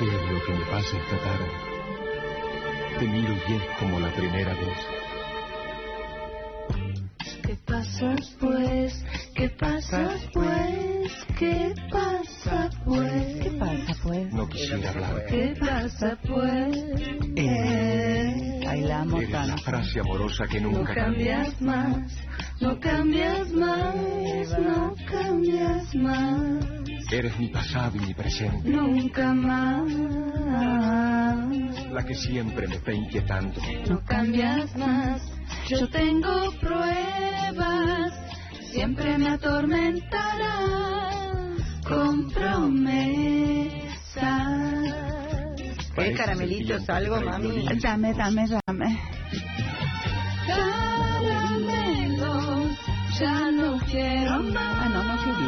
¿Qué es lo que me pasa esta tarde? Te miro y es como la primera vez. ¿Qué pasa pues? ¿Qué pasa pues? ¿Qué pasa pues? ¿Qué pasa, pues? No quisiera hablar. ¿Qué pasa pues? Eh, bailamos Eres la frase amorosa que No nunca cambias más, no cambias más, no cambias más, Eres mi pasado y mi presente, nunca más. la que siempre me está inquietando. No cambias más, yo tengo pruebas, siempre me atormentarás con promesas. ¿Querés Pareces caramelitos, algo, mami? Dame, dame, dame. Caramelos, ya no quiero más.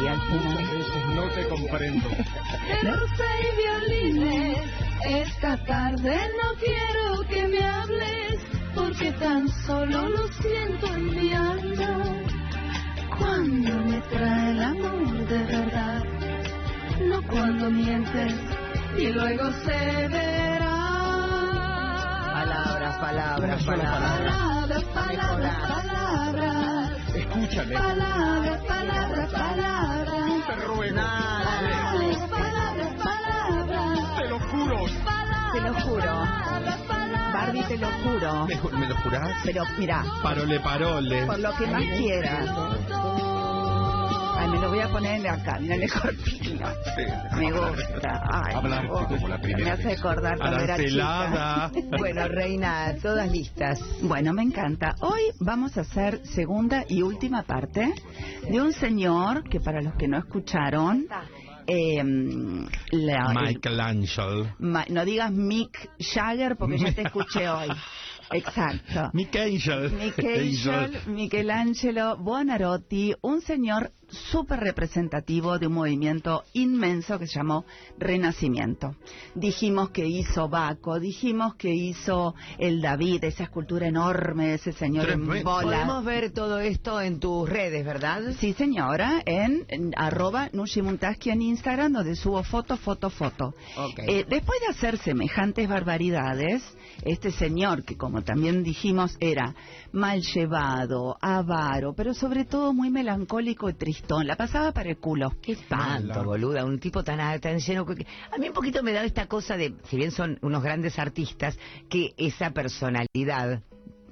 Al final. Veces no te comprendo. De rosa y violines, esta tarde no quiero que me hables, porque tan solo lo siento en mi alma. Cuando me trae el amor de verdad, no cuando mientes y luego se verá. Palabras, palabras, palabras. Palabras, palabras, palabras, Escúchame. palabras, palabras, palabras. Te ruego. Palabras, palabras, palabras. Te lo juro. Te lo juro. Palabras, palabras. Barbie, te lo juro. ¿Me, me lo jurás? Pero mira, Parole, parole. por lo que más quieras. Me lo voy a poner en acá, en el escorpino. Me gusta. Ay, Hablarte me gusta. como la primera Me hace vez. acordar cuando era chica. Bueno, reina, todas listas. Bueno, me encanta. Hoy vamos a hacer segunda y última parte de un señor que para los que no escucharon, eh, la- Michelangelo. Ma- no digas Mick Jagger porque ya te escuché hoy. Exacto. Michael. Michel, Michelangelo Buonarroti, un señor súper representativo de un movimiento inmenso que se llamó Renacimiento. Dijimos que hizo Baco, dijimos que hizo el David, esa escultura enorme de ese señor en bola. Podemos ver todo esto en tus redes, ¿verdad? Sí, señora, en, en arroba Nushimuntaski en Instagram, donde subo foto, foto, foto. Eh, después de hacer semejantes barbaridades, este señor, que como también dijimos, era mal llevado, avaro, pero sobre todo muy melancólico y la pasaba para el culo. Qué espanto, boluda, un tipo tan, tan lleno. A mí un poquito me da esta cosa de, si bien son unos grandes artistas, que esa personalidad,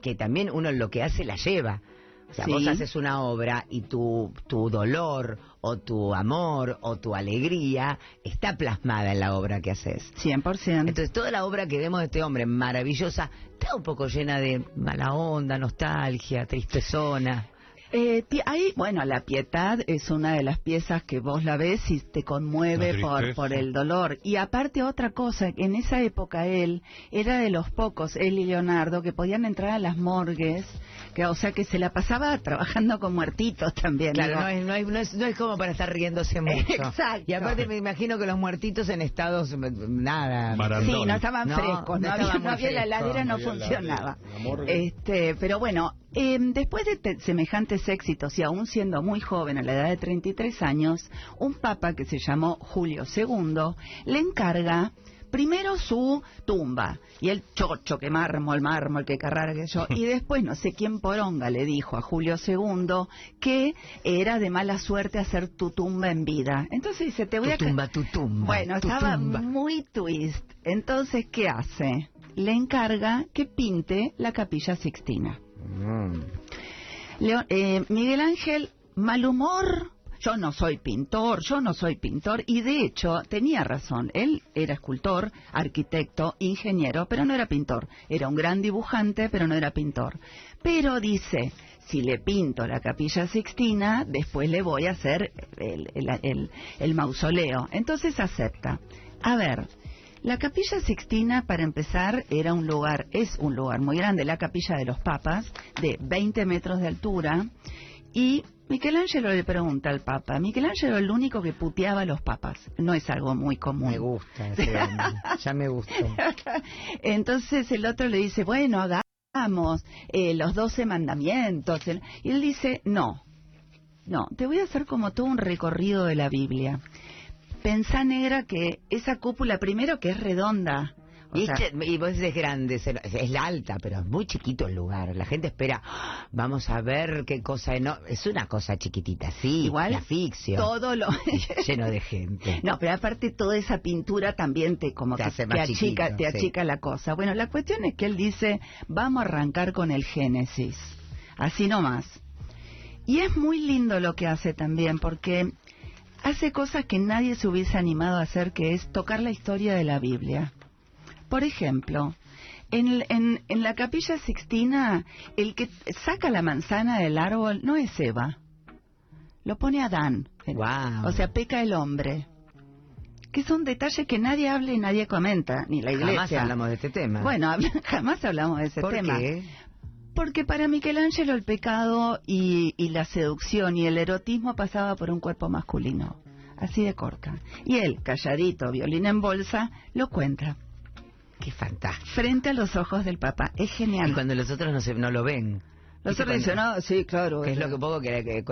que también uno lo que hace la lleva. O sea, Sí. vos haces una obra y tu, tu dolor o tu amor o tu alegría está plasmada en la obra que haces. 100%. Entonces toda la obra que vemos de este hombre maravillosa está un poco llena de mala onda, nostalgia, tristezona. Eh, ti- ahí, bueno, la pietad es una de las piezas que vos la ves y te conmueve por, por el dolor. Y aparte otra cosa, en esa época él era de los pocos, él y Leonardo, que podían entrar a las morgues, que, o sea que se la pasaba trabajando con muertitos también. Claro, no es, no, es, no, es, no es como para estar riéndose mucho. Exacto. Y aparte me imagino que los muertitos en estados, nada. Sí, no estaban No, frescos, no, no había, había la heladera, no funcionaba. la- la morgue. Este, pero bueno, eh, después de te- semejantes éxitos y aún siendo muy joven, a la edad de 33 años, un papa que se llamó Julio II le encarga primero su tumba y el chocho, que mármol, mármol, que carrara, que yo, y después no sé quién poronga le dijo a Julio II que era de mala suerte hacer tu tumba en vida. Entonces dice, te voy Tu a... tumba, tu tumba. bueno, tu estaba tumba. muy twist. Entonces, ¿qué hace? Le encarga que pinte la capilla Sixtina. Mm. Eh, Miguel Ángel, mal humor. Yo no soy pintor, yo no soy pintor. Y de hecho, tenía razón. Él era escultor, arquitecto, ingeniero, pero no era pintor. Era un gran dibujante, pero no era pintor. Pero dice, si le pinto la capilla Sixtina, después le voy a hacer el- el- el mausoleo. Entonces acepta. A ver, la capilla Sixtina, para empezar, era un lugar, es un lugar muy grande, la capilla de los papas, de 20 metros de altura, y Michelangelo le pregunta al papa, Michelangelo es el único que puteaba a los papas, no es algo muy común. Me gusta ese. Ya me gustó. Entonces el otro le dice, bueno, hagamos eh, los doce mandamientos. Y él dice, no, no, te voy a hacer como todo un recorrido de la Biblia. Pensá negra que esa cúpula primero que es redonda. O Y, sea, che- y vos dices grande, es la alta, pero es muy chiquito el lugar. La gente espera, "Ah, vamos a ver qué cosa. No, es una cosa chiquitita, sí. igual la asfixio. todo lo Lleno de gente. No, pero aparte toda esa pintura también te como Te que hace te achica, chiquito, te sí. achica la cosa. Bueno, la cuestión es que él dice, vamos a arrancar con el Génesis. Así nomás. Y es muy lindo lo que hace también, porque hace cosas que nadie se hubiese animado a hacer, que es tocar la historia de la Biblia. Por ejemplo, en, en, en la capilla sixtina, el que saca la manzana del árbol no es Eva, lo pone Adán. Guau. O sea, peca el hombre. Que son detalles que nadie habla y nadie comenta, ni la iglesia. Jamás hablamos de este tema. Bueno, jamás hablamos de ese ¿Por tema. qué? Porque para Michelangelo el pecado y, y la seducción y el erotismo pasaba por un cuerpo masculino. Así de corta. Y él, calladito, violín en bolsa, lo cuenta. Qué fantástico. Frente a los ojos del Papa. Es Y genial. cuando los otros no, se, no lo ven. Los ¿Viste otros dicen, cuando- no, sí, claro. que es lo que poco que, que-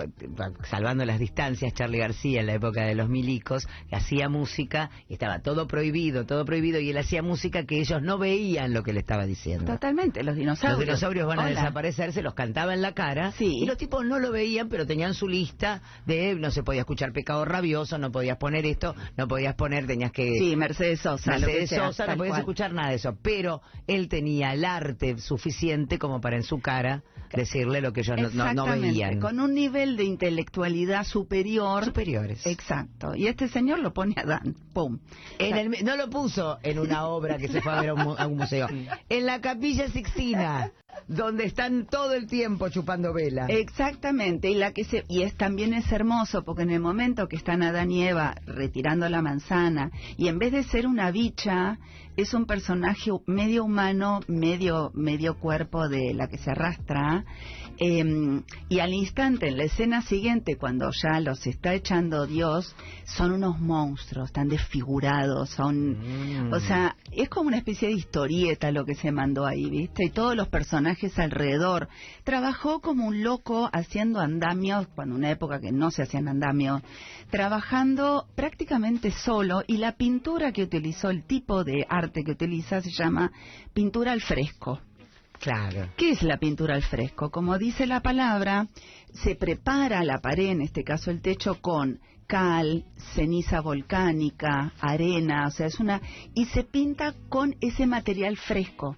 salvando las distancias Charlie García en la época de los milicos hacía música y estaba todo prohibido todo prohibido y él hacía música que ellos no veían lo que le estaba diciendo Totalmente, los dinosaurios. los dinosaurios van a Hola. desaparecer, se los cantaba en la cara Sí. y los tipos no lo veían, pero tenían su lista de no se podía escuchar pecado rabioso, no podías poner esto, no podías poner, tenías que Sí, Mercedes Sosa. Mercedes sea, Sosa, no podías cual. escuchar nada de eso, pero él tenía el arte suficiente como para en su cara decirle lo que ellos no, no- veían. Con un nivel de intelectualidad superior. Superiores. Exacto. Y este señor lo pone a Dan. Pum. En el- no lo puso en una obra que se fue a ver a un, a un museo. En la Capilla Sixtina, donde están todo el tiempo chupando vela. Exactamente, y la que se y es también es hermoso porque en el momento que están Adán y Eva retirando la manzana y en vez de ser una bicha es un personaje medio humano, medio medio cuerpo de la que se arrastra em, y al instante en la escena siguiente cuando ya los está echando Dios son unos monstruos, están desfigurados, son Mm. o sea, es como una especie de historieta lo que se mandó ahí, ¿viste? Y todos los personajes alrededor. Trabajó como un loco haciendo andamios, cuando una época que no se hacían andamios, trabajando prácticamente solo y la pintura que utilizó, el tipo de arte que utiliza se llama pintura al fresco. Claro. ¿Qué es la pintura al fresco? Como dice la palabra, se prepara la pared, en este caso el techo, con cal, ceniza volcánica, arena, o sea, es una... y se pinta con ese material fresco.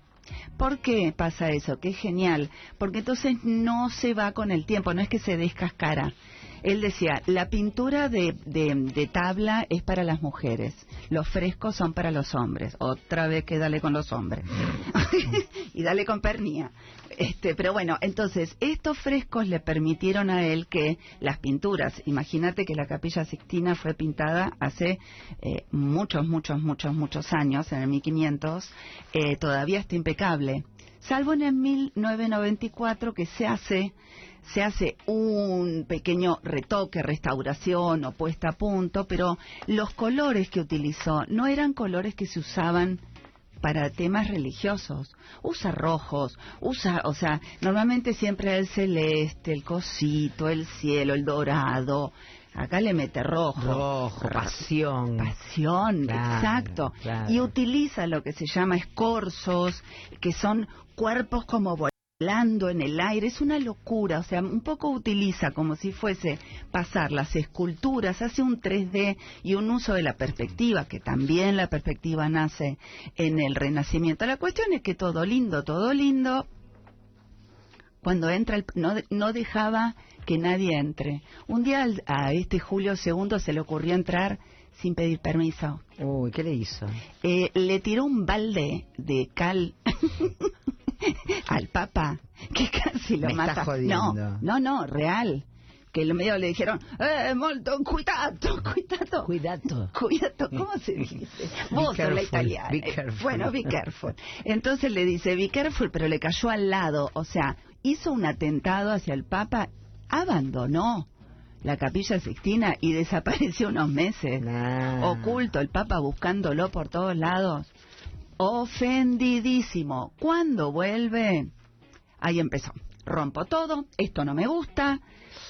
¿Por qué pasa eso? Que es genial, porque entonces no se va con el tiempo, no es que se descascara. Él decía, la pintura de, de, tabla es para las mujeres, los frescos son para los hombres. Otra vez que dale con los hombres. y dale con pernía. Este, pero bueno, entonces, estos frescos le permitieron a él que las pinturas, imagínate que la capilla Sixtina fue pintada hace eh, muchos, muchos, muchos, muchos años, en el 1500, eh, todavía está impecable. Salvo en el 1994 que se hace se hace un pequeño retoque, restauración o puesta a punto, pero los colores que utilizó no eran colores que se usaban para temas religiosos. Usa rojos, usa, o sea, normalmente siempre el celeste, el cosito, el cielo, el dorado. Acá le mete rojo. Rojo, pasión. Pasión, Claro, exacto. claro. Y utiliza lo que se llama escorzos, que son cuerpos como volando en el aire. Es una locura, o sea, un poco utiliza como si fuese pasar las esculturas, hace un 3D y un uso de la perspectiva, que también la perspectiva nace en el Renacimiento. La cuestión es que todo lindo, todo lindo, cuando entra, el- no, no dejaba que nadie entre. Un día al- a este Julio II se le ocurrió entrar sin pedir permiso. Uy, ¿qué le hizo? Eh, le tiró un balde de cal al Papa, que casi lo Me está mata. jodiendo. No, no, no, real. Que lo medio le dijeron, eh, molto, cuidado, cuidado. Cuidado. Cuidado, ¿cómo se dice? Vos sos la careful, italiana. be careful. Bueno, be careful. Entonces le dice, be careful, pero le cayó al lado. O sea, hizo un atentado hacia el Papa, abandonó la capilla Sixtina y desapareció unos meses. Nah. Oculto, el Papa buscándolo por todos lados. Ofendidísimo. ¿Cuándo vuelve? Ahí empezó. Rompo todo, esto no me gusta.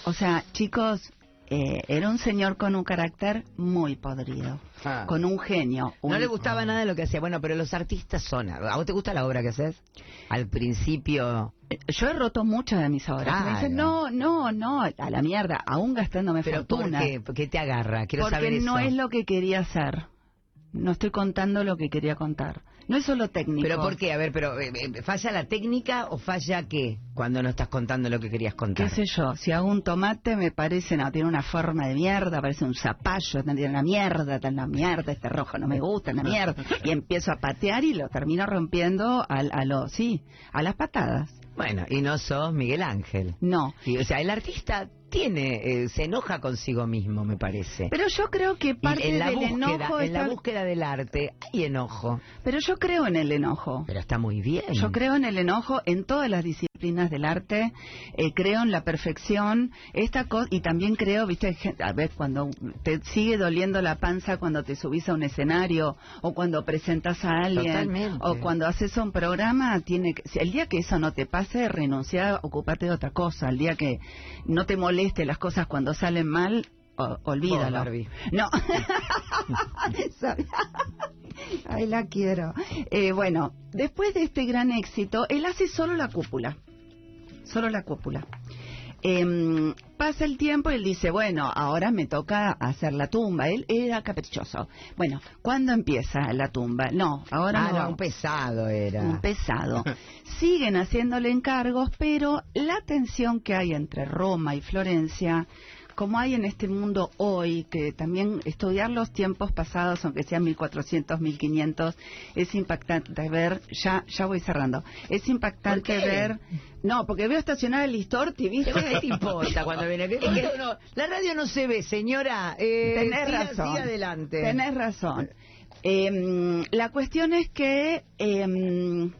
O sea, chicos, eh, era un señor con un carácter muy podrido, Ah. con un genio. No le gustaba nada de lo que hacía. Bueno, pero los artistas son. ¿A vos te gusta la obra que haces? Al principio. Yo he roto muchas de mis obras. Me dicen, no, no, no, a la mierda, aún gastándome ¿Pero por fortuna. qué? ¿Por qué te agarra? Quiero Porque saber no eso. es lo que quería hacer. No estoy contando lo que quería contar. No es solo técnico. ¿Pero por qué? A ver, pero eh, eh, ¿falla la técnica o falla qué? Cuando no estás contando lo que querías contar. ¿Qué sé yo? Si hago un tomate me parece, no, tiene una forma de mierda, parece un zapallo, tiene una mierda, tiene una mierda, este rojo no me gusta, una mierda. Y empiezo a patear y lo termino rompiendo al, a lo, sí, a las patadas. Bueno, y no sos Miguel Ángel. No. Y, o sea, el artista tiene, eh, se enoja consigo mismo, me parece. Pero yo creo que parte en la del búsqueda, enojo en la búsqueda del arte hay enojo, Pero yo creo en el enojo. pero está muy bien. Yo creo en el enojo en todas las disciplinas del arte, eh, creo en la perfección, esta cosa y también creo, viste, a ver, cuando te sigue doliendo la panza cuando te subís a un escenario o cuando presentas a alguien Totalmente. o cuando haces un programa, tiene que, el día que eso no te pase, renunciar, ocuparte de otra cosa, el día que no te moleste las cosas cuando salen mal, o- olvídalo. Vos, Barbie. No. Ay, la quiero. Eh, bueno, después de este gran éxito, él hace solo la cúpula. Solo la cúpula. Em, pasa el tiempo y él dice, bueno, ahora me toca hacer la tumba. Él era caprichoso. Bueno, ¿cuándo empieza la tumba? No, ahora Ah, no, un pesado era. Un pesado. Siguen haciéndole encargos, pero la tensión que hay entre Roma y Florencia, como hay en este mundo hoy, que también estudiar los tiempos pasados, aunque sean 1400, 1500, es impactante ver, ya ya voy cerrando, es impactante ver, no, porque veo estacionar el Listorti, ¿viste? ¿Qué te importa cuando viene? ¿Qué- qué- no, la radio no se ve, señora. Eh, Tenés siga- razón. siga adelante. Tenés razón. Em, la cuestión es que... em,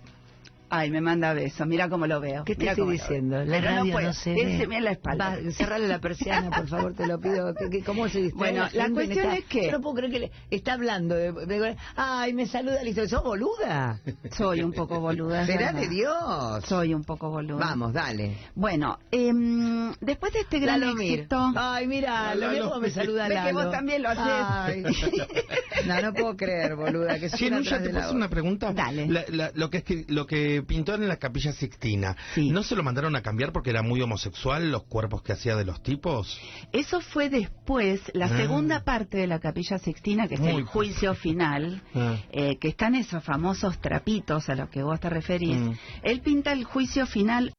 ay, me manda besos. Mira cómo lo veo. ¿Qué te Mira estoy diciendo? La Pero radio no se Él ve. se me en la espalda. Va, cerrale la persiana, por favor, te lo pido. ¿Qué- qué- ¿Cómo se distrae Bueno, la cuestión es que- Yo no puedo creer que le está hablando de... de- ay, me saluda, listo. ¿Sos boluda? Soy un poco boluda. Será de Dios. Soy un poco boluda. Vamos, dale. Bueno, em, después de este gran Lalo Mir. éxito... Ay, mira, lo Lalo mismo me saluda Ve que Lalo. vos también lo haces. Ay. No, no puedo creer, boluda, que Sí, una no, ya atrás te puedo hacer una pregunta. Dale. La- la- lo, que es que, lo que pintó en la capilla Sixtina, Sí. ¿no se lo mandaron a cambiar porque era muy homosexual los cuerpos que hacía de los tipos? Eso fue después, la Ah. segunda parte de la Capilla Sixtina, que es Muy el juicio final, Ah. eh, que están esos famosos trapitos a los que vos te referís. Mm. Él pinta el juicio final,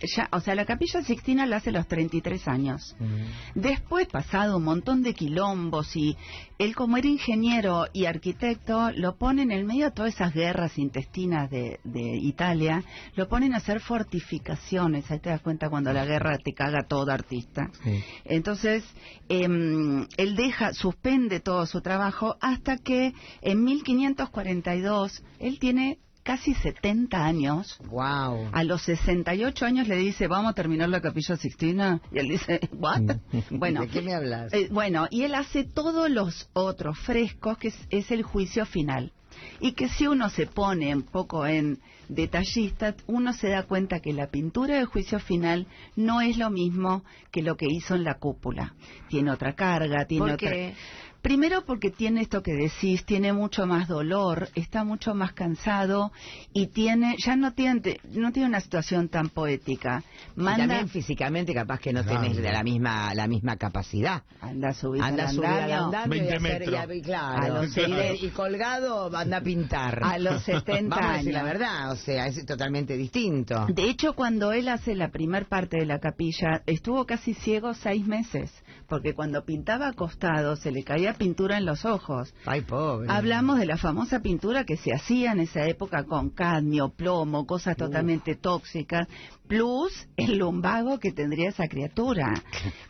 ya, o sea, la Capilla Sixtina la hace a los 33 años. Después, pasado un montón de quilombos y él como era ingeniero y arquitecto, lo pone en el medio de todas esas guerras intestinas de, de Italia, lo ponen a hacer fortificaciones. Ahí te das cuenta cuando la guerra te caga todo artista. Sí. Entonces, em, él deja, suspende todo su trabajo hasta que en 1542 él tiene casi 70 años. Wow. A los 68 años le dice, vamos a terminar la capilla Sixtina. Y él dice, ¿what? bueno, ¿De qué me hablas? eh, bueno, y él hace todos los otros frescos, que es, es el juicio final. Y que si uno se pone un poco en detallista, uno se da cuenta que la pintura del juicio final no es lo mismo que lo que hizo en la cúpula. Tiene otra carga, tiene ¿Por otra... qué? Primero porque tiene esto que decís, tiene mucho más dolor, está mucho más cansado y tiene, ya no tiene, no tiene una situación tan poética. Y Manda, también físicamente capaz que no Claro. tenés la misma la misma capacidad. anda a subir Anda al subir al andamio. andamio y 20 hacer- metros. y claro. A los Y- seis- y colgado anda a pintar. A los 70 Vamos a decir la años. verdad, o sea, es totalmente distinto. De hecho, cuando él hace la primer parte de la capilla, estuvo casi ciego seis meses, porque cuando pintaba acostado se le caía pintura en los ojos. Ay, pobre. Hablamos de la famosa pintura que se hacía en esa época con cadmio, plomo, cosas totalmente tóxicas, plus el lumbago que tendría esa criatura.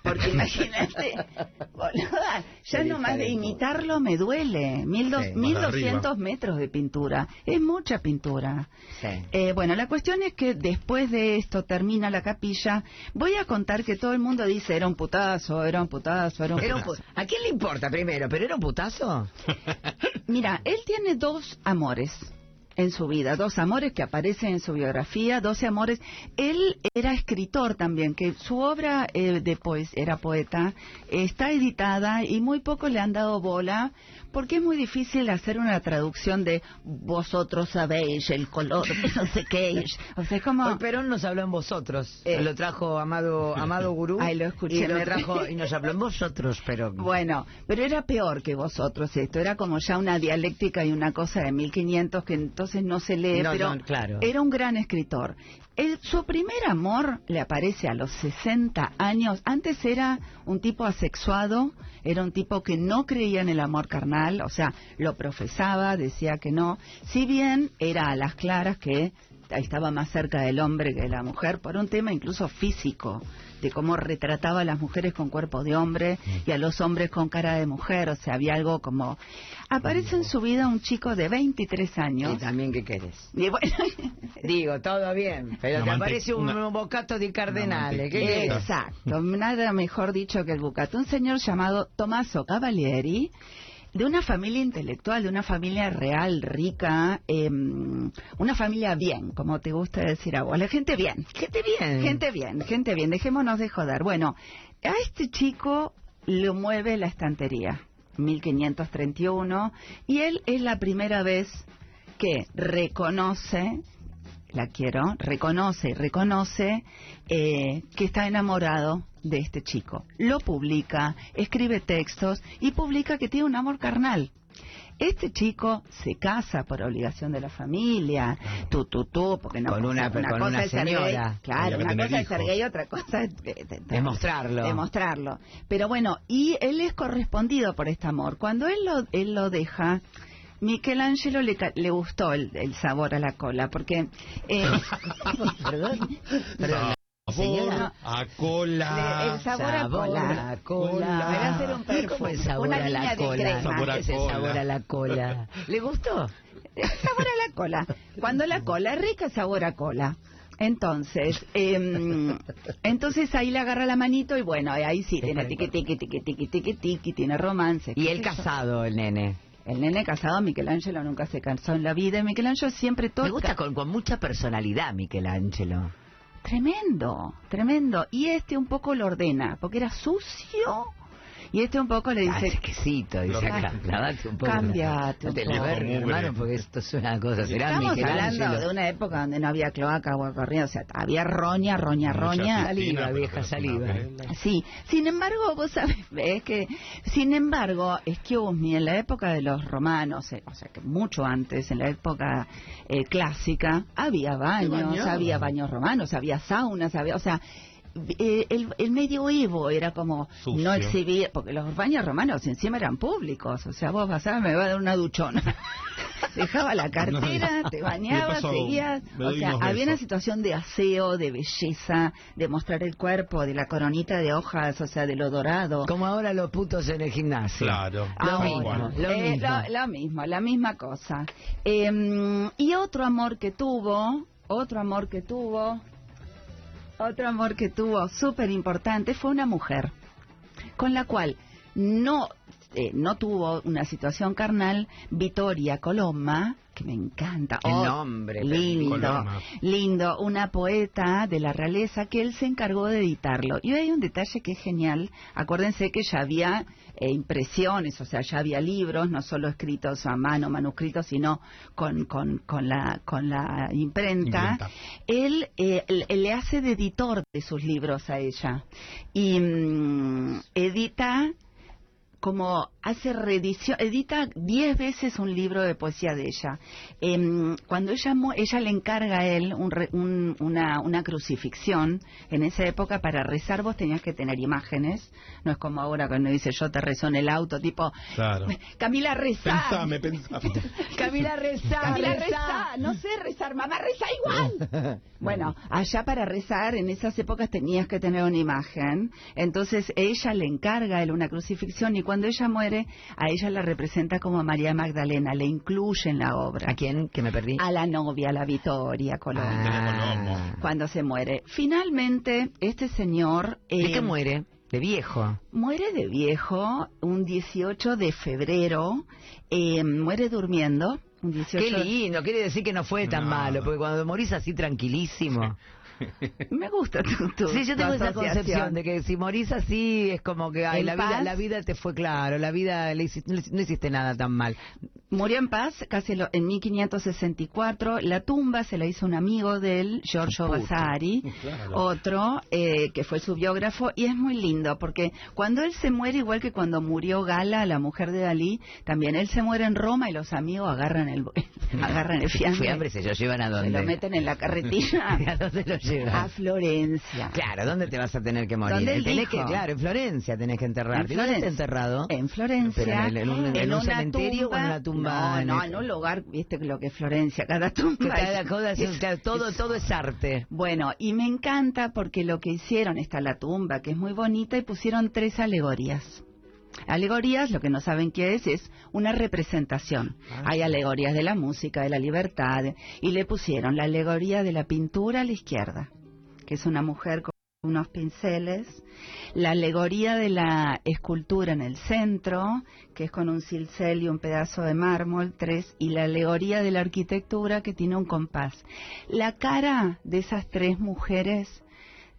Porque imagínate, boluda, ya nomás de imitarlo me duele. Mil dos- Sí, por 1200 arriba. metros de pintura, es mucha pintura. Sí. Eh, bueno, la cuestión es que después de esto termina la capilla. Voy a contar que todo el mundo dice era un putazo, era un putazo, era un putazo. pu- ¿A quién le importa primero? ¿Pero era un putazo? Mira, él tiene dos amores. En su vida, dos amores que aparecen en su biografía, doce amores. Él era escritor también, que su obra eh, de poes era poeta, está editada y muy poco le han dado bola porque es muy difícil hacer una traducción de vosotros sabéis el color de no sé qué. O sea, es como... Hoy Perón nos habló en vosotros. Eh. lo trajo Amado, Amado Gurú. Ay, lo escuché. Y lo trajo y nos habló en vosotros, pero... Bueno, pero era peor que vosotros esto, era como ya una dialéctica y una cosa de 1500 que entonces no se lee, No, pero no, claro. era un gran escritor. El- su primer amor le aparece a los 60 años. Antes era un tipo asexuado, era un tipo que no creía en el amor carnal, o sea, lo profesaba, decía que no. Si bien era a las claras que estaba más cerca del hombre que de la mujer por un tema incluso físico de cómo retrataba a las mujeres con cuerpo de hombre y a los hombres con cara de mujer, o sea, había algo como... Aparece en su vida un chico de 23 años. Y también, ¿qué querés? Y bueno, Digo, todo bien, pero Una te aparece un una- bocato di cardenale. ¿Qué exacto, nada mejor dicho que el bucato. Un señor llamado Tommaso Cavalieri, de una familia intelectual, de una familia real, rica, em, una familia bien, como te gusta decir a vos, la gente bien. Gente bien. Gente bien, gente bien, dejémonos de joder. Bueno, a este chico lo mueve la estantería, 1531, y él es la primera vez que reconoce, la quiero, reconoce y reconoce eh, que está enamorado de este chico. Lo publica, escribe textos y publica que tiene un amor carnal. Este chico se casa por obligación de la familia, tú, tú, tú, porque no Con una- una con cosa una señora. claro, una cosa es ser gay, otra cosa es de- de- Demostrarlo. demostrarlo. Pero bueno, y él es correspondido por este amor. Cuando él lo, él lo deja, Michelangelo le, ca- le gustó el, el sabor a la cola, porque... eh, Perdón. Perdón. Señora. a cola. El sabor a Sabor cola. a cola. Voy a hacer un perfume, ¿Cómo el sabor una a la cola? Sabor a ¿Qué es el cola. sabor a la cola? ¿Le gustó? el sabor a la cola. Cuando la cola es rica, sabor a cola. Entonces, em, entonces ahí le agarra la manito y bueno, ahí sí, tiene tiqui, tiqui, tiqui, tiqui, tiqui, tiqui, tiene romance. Y yo. casado, el nene. El nene casado, Michelangelo nunca se cansó en la vida. y Michelangelo siempre todo... Me gusta con, con mucha personalidad, Michelangelo. Tremendo, tremendo. Y este un poco lo ordena, porque era sucio. Y este un poco le Ah, dice, exquisito, dice Lo- acá. Lavate un poco. Cambiate un No te Mugre. hermano, porque esto es una cosa. Será estamos hablando de una época donde no había cloaca, agua corriente, o sea, había roña, roña, Mucha roña. Saliva, vieja, saliva. pero- Sí, sin embargo, vos sabés, es que, sin embargo, me, en la época de los romanos, eh, o sea, que mucho antes, en la época eh, clásica, había baños, había baños romanos, había saunas, había, o sea, eh, el, el medioevo era como Sucio. no exhibir, porque los baños romanos encima eran públicos, o sea, vos pasabas, me va a dar una duchona. Dejaba la cartera, te bañabas, seguías. O sea, había una situación de aseo, de belleza, de mostrar el cuerpo, de la coronita de hojas, o sea, de lo dorado. Como ahora los putos en el gimnasio. Claro. Lo mismo, lo eh, mismo. lo- lo mismo, la misma cosa. Eh, y otro amor que tuvo, otro amor que tuvo, otro amor que tuvo súper importante fue una mujer con la cual no eh, no tuvo una situación carnal, Vittoria Colomma, que me encanta. El Oh, nombre, lindo, lindo, una poeta de la realeza que él se encargó de editarlo. Y hay un detalle que es genial. Acuérdense que ya había eh, impresiones, o sea, ya había libros, no solo escritos a mano, manuscritos, sino con, con, con, la, con la imprenta. Imprenta. Él eh, le- le hace de editor de sus libros a ella. Y mm, edita como hace reedición, edita diez veces un libro de poesía de ella. Em, cuando ella ella le encarga a él un re- un- una, una crucifixión, en esa época para rezar vos tenías que tener imágenes, no es como ahora cuando dice yo te rezo en el auto, tipo, Claro. Camila reza. Pensame, pensame. Camila reza, Camila reza. reza, no sé rezar, mamá reza igual. Bueno, allá para rezar en esas épocas tenías que tener una imagen, entonces ella le encarga a él una crucifixión y cuando ella muere, a ella la representa como María Magdalena, le incluye en la obra. ¿A quién? Que me perdí. A la novia, a la Victoria Colombo, Ah. cuando se muere. Finalmente, este señor... ¿De eh, qué muere? De viejo. Muere de viejo un 18 de febrero, eh, muere durmiendo, un 18. Qué lindo, quiere decir que no fue tan No. malo, porque cuando morís así tranquilísimo. Me gusta tu, tu Sí, yo tengo esa concepción de que si morís así es como que ay, la vida, la vida te fue claro, la vida le hiciste- no hiciste nada tan mal. Murió en paz casi lo- en 1564. La tumba se la hizo un amigo de él, Giorgio. Vasari, Claro. otro eh, que fue su biógrafo. Y es muy lindo porque cuando él se muere, igual que cuando murió Gala, la mujer de Dalí, también él se muere en Roma y los amigos agarran el, agarran el fiambre. Fiambre se lo llevan a se dónde. lo meten en la carretilla ¿A dónde lo llevan? a Florencia. Claro, ¿dónde te vas a tener que morir? ¿Dónde Tenés que, claro, en Florencia tenés que enterrarte. En ¿Dónde está Florencia. enterrado? En Florencia. Pero en- en un- en un una cementerio o en una tumba No, en no, el- en un lugar, viste lo que es Florencia, cada tumba. Cada cosa es- todo, todo es arte. Bueno, y me encanta porque lo que hicieron está la tumba, que es muy bonita, y pusieron tres alegorías. Alegorías, lo que no saben qué es, es una representación. Hay alegorías de la música, de la libertad, y le pusieron la alegoría de la pintura a la izquierda, que es una mujer con unos pinceles, la alegoría de la escultura en el centro, que es con un cincel y un pedazo de mármol, tres, y la alegoría de la arquitectura, que tiene un compás. La cara de esas tres mujeres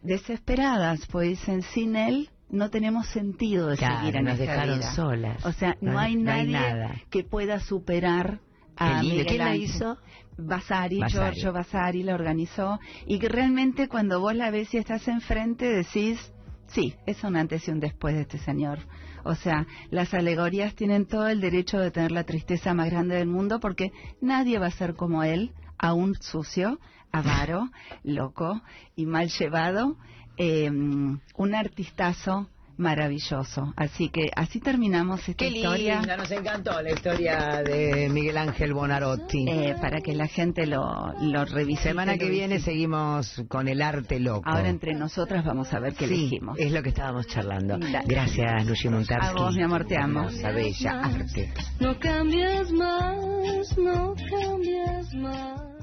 desesperadas, pues dicen, sin él no tenemos sentido de Claro, seguir en nos esta dejaron vida. solas. O sea, no, No- hay no hay nadie nada. que pueda superar a Qué lindo. Miguel ¿Quién la hizo? Vasari, Vasari. Giorgio Vasari la organizó y que realmente cuando vos la ves y estás enfrente decís, sí, es un antes y un después de este señor. O sea, las alegorías tienen todo el derecho de tener la tristeza más grande del mundo porque nadie va a ser como él, aún sucio, avaro, loco y mal llevado, eh, un artistazo maravilloso. Así que así terminamos esta Qué historia. linda, nos encantó la historia de Miguel Ángel Bonarotti. eh, para que la gente lo, lo revise. Semana que viene seguimos con el arte loco. Ahora entre nosotras vamos a ver qué sí, elegimos. es lo que estábamos charlando. Dale. Gracias, Lucy Montarsky. A vos, mi amor, te amo. Hermosa, bella, arte. No cambies más, no cambies más.